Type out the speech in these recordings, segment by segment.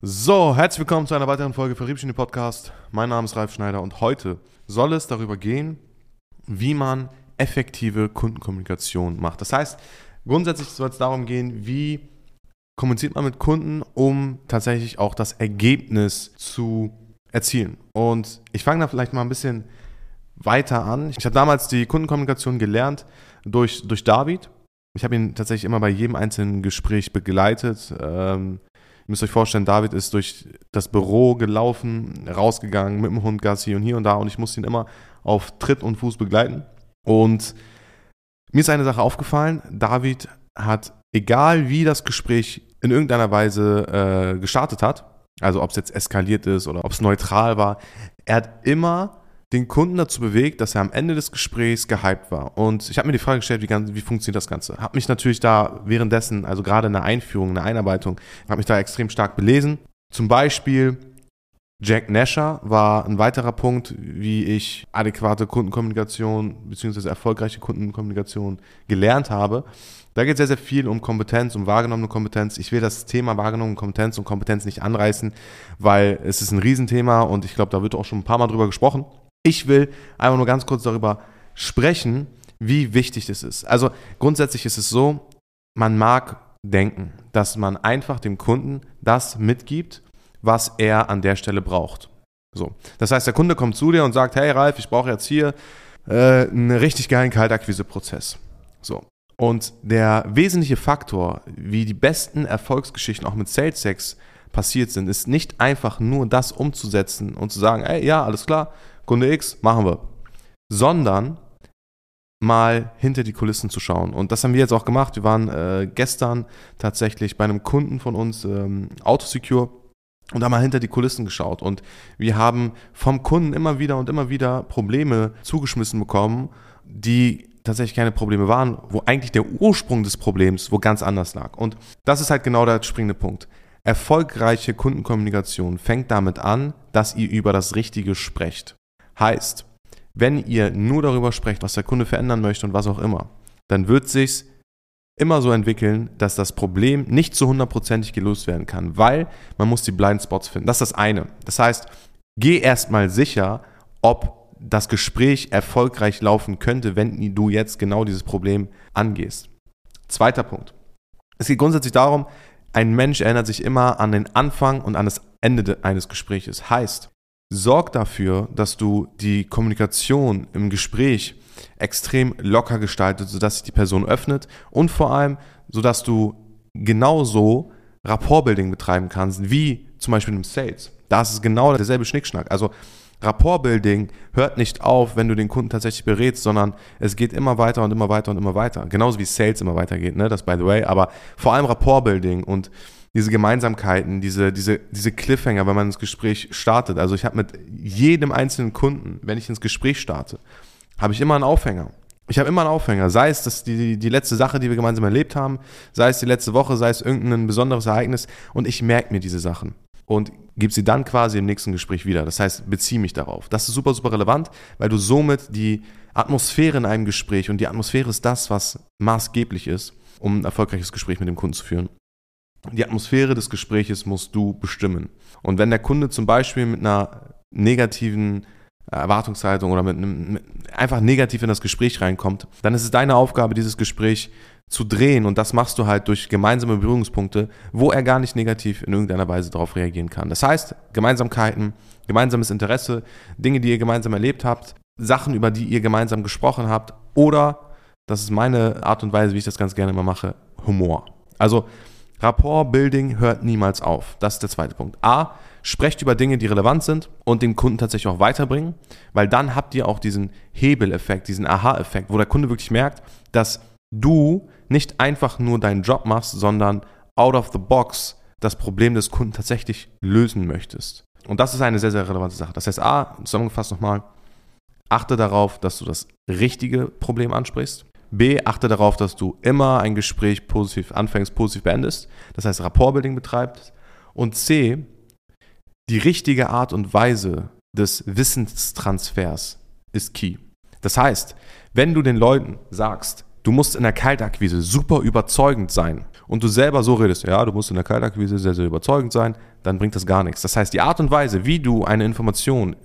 So, herzlich willkommen zu einer weiteren Folge Vertriebsgenie Podcast. Mein Name ist Ralf Schneider und heute soll es darüber gehen, wie man effektive Kundenkommunikation macht. Das heißt, grundsätzlich soll es darum gehen, wie kommuniziert man mit Kunden, um tatsächlich auch das Ergebnis zu erzielen. Und ich fange da vielleicht mal ein bisschen weiter an. Ich habe damals die Kundenkommunikation gelernt durch, durch David. Ich habe ihn tatsächlich immer bei jedem einzelnen Gespräch begleitet. Ähm, müsst euch vorstellen, David ist durch das Büro gelaufen, rausgegangen mit dem Hund Gassi und hier und da und ich musste ihn immer auf Tritt und Fuß begleiten. Und mir ist eine Sache aufgefallen, David hat, egal wie das Gespräch in irgendeiner Weise äh, gestartet hat, also ob es jetzt eskaliert ist oder ob es neutral war, er hat immer den Kunden dazu bewegt, dass er am Ende des Gesprächs gehypt war. Und ich habe mir die Frage gestellt, wie, wie funktioniert das Ganze? Habe mich natürlich da währenddessen, also gerade in der Einführung, in der Einarbeitung, habe mich da extrem stark belesen. Zum Beispiel Jack Nasher war ein weiterer Punkt, wie ich adäquate Kundenkommunikation bzw. erfolgreiche Kundenkommunikation gelernt habe. Da geht es sehr, sehr viel um Kompetenz, um wahrgenommene Kompetenz. Ich will das Thema wahrgenommene Kompetenz und Kompetenz nicht anreißen, weil es ist ein Riesenthema und ich glaube, da wird auch schon ein paar Mal drüber gesprochen. Ich will einfach nur ganz kurz darüber sprechen, wie wichtig das ist. Also grundsätzlich ist es so, man mag denken, dass man einfach dem Kunden das mitgibt, was er an der Stelle braucht. So. Das heißt, der Kunde kommt zu dir und sagt, hey Ralf, ich brauche jetzt hier äh, einen richtig geilen Kaltakquise-Prozess. So. Und der wesentliche Faktor, wie die besten Erfolgsgeschichten auch mit SalesX passiert sind, ist nicht einfach nur das umzusetzen und zu sagen, ey, ja, alles klar, Kunde X, machen wir. Sondern mal hinter die Kulissen zu schauen. Und das haben wir jetzt auch gemacht. Wir waren äh, gestern tatsächlich bei einem Kunden von uns, ähm, Autosecure, und da mal hinter die Kulissen geschaut. Und wir haben vom Kunden immer wieder und immer wieder Probleme zugeschmissen bekommen, die tatsächlich keine Probleme waren, wo eigentlich der Ursprung des Problems wo ganz anders lag. Und das ist halt genau der springende Punkt. Erfolgreiche Kundenkommunikation fängt damit an, dass ihr über das Richtige sprecht. Heißt, wenn ihr nur darüber sprecht, was der Kunde verändern möchte und was auch immer, dann wird sich immer so entwickeln, dass das Problem nicht zu hundertprozentig gelöst werden kann, weil man muss die Blind Spots finden. Das ist das eine. Das heißt, geh erstmal sicher, ob das Gespräch erfolgreich laufen könnte, wenn du jetzt genau dieses Problem angehst. Zweiter Punkt. Es geht grundsätzlich darum, ein Mensch erinnert sich immer an den Anfang und an das Ende eines Gespräches. Heißt, sorg dafür, dass du die Kommunikation im Gespräch extrem locker gestaltet, sodass sich die Person öffnet und vor allem, sodass du genauso Rapportbuilding betreiben kannst, wie zum Beispiel im Sales. Da ist es genau derselbe Schnickschnack. Also Rapportbuilding hört nicht auf, wenn du den Kunden tatsächlich berätst, sondern es geht immer weiter und immer weiter und immer weiter. Genauso wie Sales immer weitergeht, ne? Das by the way. Aber vor allem Rapportbuilding und diese Gemeinsamkeiten, diese, diese, diese Cliffhanger, wenn man ins Gespräch startet. Also ich habe mit jedem einzelnen Kunden, wenn ich ins Gespräch starte, habe ich immer einen Aufhänger. Ich habe immer einen Aufhänger, sei es das die, die letzte Sache, die wir gemeinsam erlebt haben, sei es die letzte Woche, sei es irgendein besonderes Ereignis und ich merke mir diese Sachen und gebe sie dann quasi im nächsten Gespräch wieder. Das heißt, beziehe mich darauf. Das ist super, super relevant, weil du somit die Atmosphäre in einem Gespräch und die Atmosphäre ist das, was maßgeblich ist, um ein erfolgreiches Gespräch mit dem Kunden zu führen. Die Atmosphäre des Gespräches musst du bestimmen. Und wenn der Kunde zum Beispiel mit einer negativen Erwartungshaltung oder mit einem mit einfach negativ in das Gespräch reinkommt, dann ist es deine Aufgabe, dieses Gespräch zu drehen und das machst du halt durch gemeinsame Berührungspunkte, wo er gar nicht negativ in irgendeiner Weise darauf reagieren kann. Das heißt, Gemeinsamkeiten, gemeinsames Interesse, Dinge, die ihr gemeinsam erlebt habt, Sachen, über die ihr gemeinsam gesprochen habt oder, das ist meine Art und Weise, wie ich das ganz gerne immer mache, Humor. Also Rapport-Building hört niemals auf. Das ist der zweite Punkt. A, sprecht über Dinge, die relevant sind und den Kunden tatsächlich auch weiterbringen, weil dann habt ihr auch diesen Hebeleffekt, diesen Aha-Effekt, wo der Kunde wirklich merkt, dass du nicht einfach nur deinen Job machst, sondern out of the box das Problem des Kunden tatsächlich lösen möchtest. Und das ist eine sehr, sehr relevante Sache. Das heißt, A, zusammengefasst nochmal, achte darauf, dass du das richtige Problem ansprichst. B, achte darauf, dass du immer ein Gespräch positiv anfängst, positiv beendest. Das heißt, Rapportbuilding betreibst. Und C, die richtige Art und Weise des Wissenstransfers ist key. Das heißt, wenn du den Leuten sagst, du musst in der Kaltakquise super überzeugend sein und du selber so redest, ja, du musst in der Kaltakquise sehr, sehr überzeugend sein, dann bringt das gar nichts. Das heißt, die Art und Weise, wie du eine Information,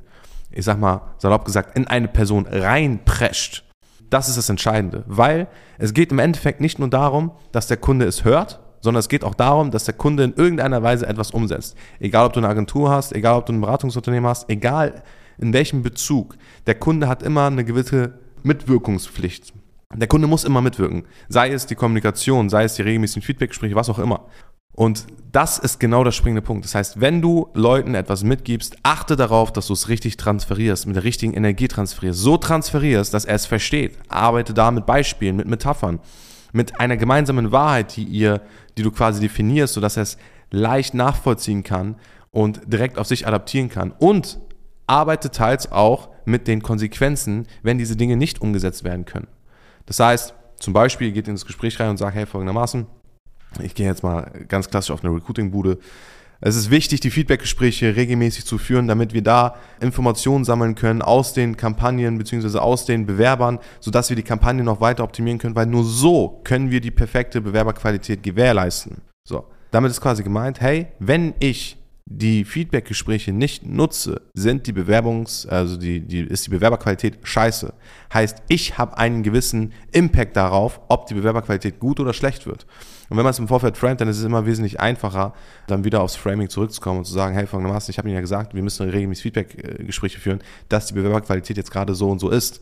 ich sag mal salopp gesagt, in eine Person reinprescht, das ist das Entscheidende, weil es geht im Endeffekt nicht nur darum, dass der Kunde es hört, sondern es geht auch darum, dass der Kunde in irgendeiner Weise etwas umsetzt. Egal, ob du eine Agentur hast, egal, ob du ein Beratungsunternehmen hast, egal in welchem Bezug. Der Kunde hat immer eine gewisse Mitwirkungspflicht. Der Kunde muss immer mitwirken. Sei es die Kommunikation, sei es die regelmäßigen Feedbackgespräche, was auch immer. Und das ist genau der springende Punkt. Das heißt, wenn du Leuten etwas mitgibst, achte darauf, dass du es richtig transferierst, mit der richtigen Energie transferierst, so transferierst, dass er es versteht. Arbeite da mit Beispielen, mit Metaphern, mit einer gemeinsamen Wahrheit, die ihr, die du quasi definierst, sodass er es leicht nachvollziehen kann und direkt auf sich adaptieren kann. Und arbeite teils auch mit den Konsequenzen, wenn diese Dinge nicht umgesetzt werden können. Das heißt, zum Beispiel geht in das Gespräch rein und sagt, hey, folgendermaßen, ich gehe jetzt mal ganz klassisch auf eine Recruiting-Bude. Es ist wichtig, die Feedback-Gespräche regelmäßig zu führen, damit wir da Informationen sammeln können aus den Kampagnen bzw. aus den Bewerbern, sodass wir die Kampagne noch weiter optimieren können, weil nur so können wir die perfekte Bewerberqualität gewährleisten. So, damit ist quasi gemeint, hey, wenn ich die Feedback-Gespräche nicht nutze, sind die Bewerbungs-, also die, die, ist die Bewerberqualität scheiße. Heißt, ich habe einen gewissen Impact darauf, ob die Bewerberqualität gut oder schlecht wird. Und wenn man es im Vorfeld framet, dann ist es immer wesentlich einfacher, dann wieder aufs Framing zurückzukommen und zu sagen, hey, folgendermaßen, ich habe Ihnen ja gesagt, wir müssen regelmäßig Feedback-Gespräche führen, dass die Bewerberqualität jetzt gerade so und so ist.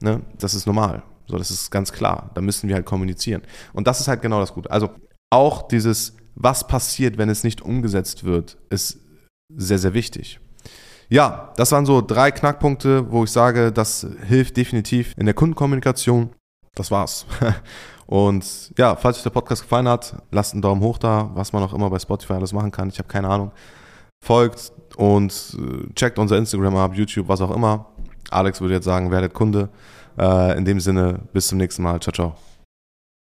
Ne? Das ist normal. So, das ist ganz klar. Da müssen wir halt kommunizieren. Und das ist halt genau das Gute. Also auch dieses was passiert, wenn es nicht umgesetzt wird, ist sehr, sehr wichtig. Ja, das waren so drei Knackpunkte, wo ich sage, das hilft definitiv in der Kundenkommunikation. Das war's. Und ja, falls euch der Podcast gefallen hat, lasst einen Daumen hoch da, was man auch immer bei Spotify alles machen kann. Ich habe keine Ahnung. Folgt und äh, checkt unser Instagram ab, YouTube, was auch immer. Alex würde jetzt sagen, werdet Kunde. Äh, in dem Sinne, bis zum nächsten Mal. Ciao, ciao.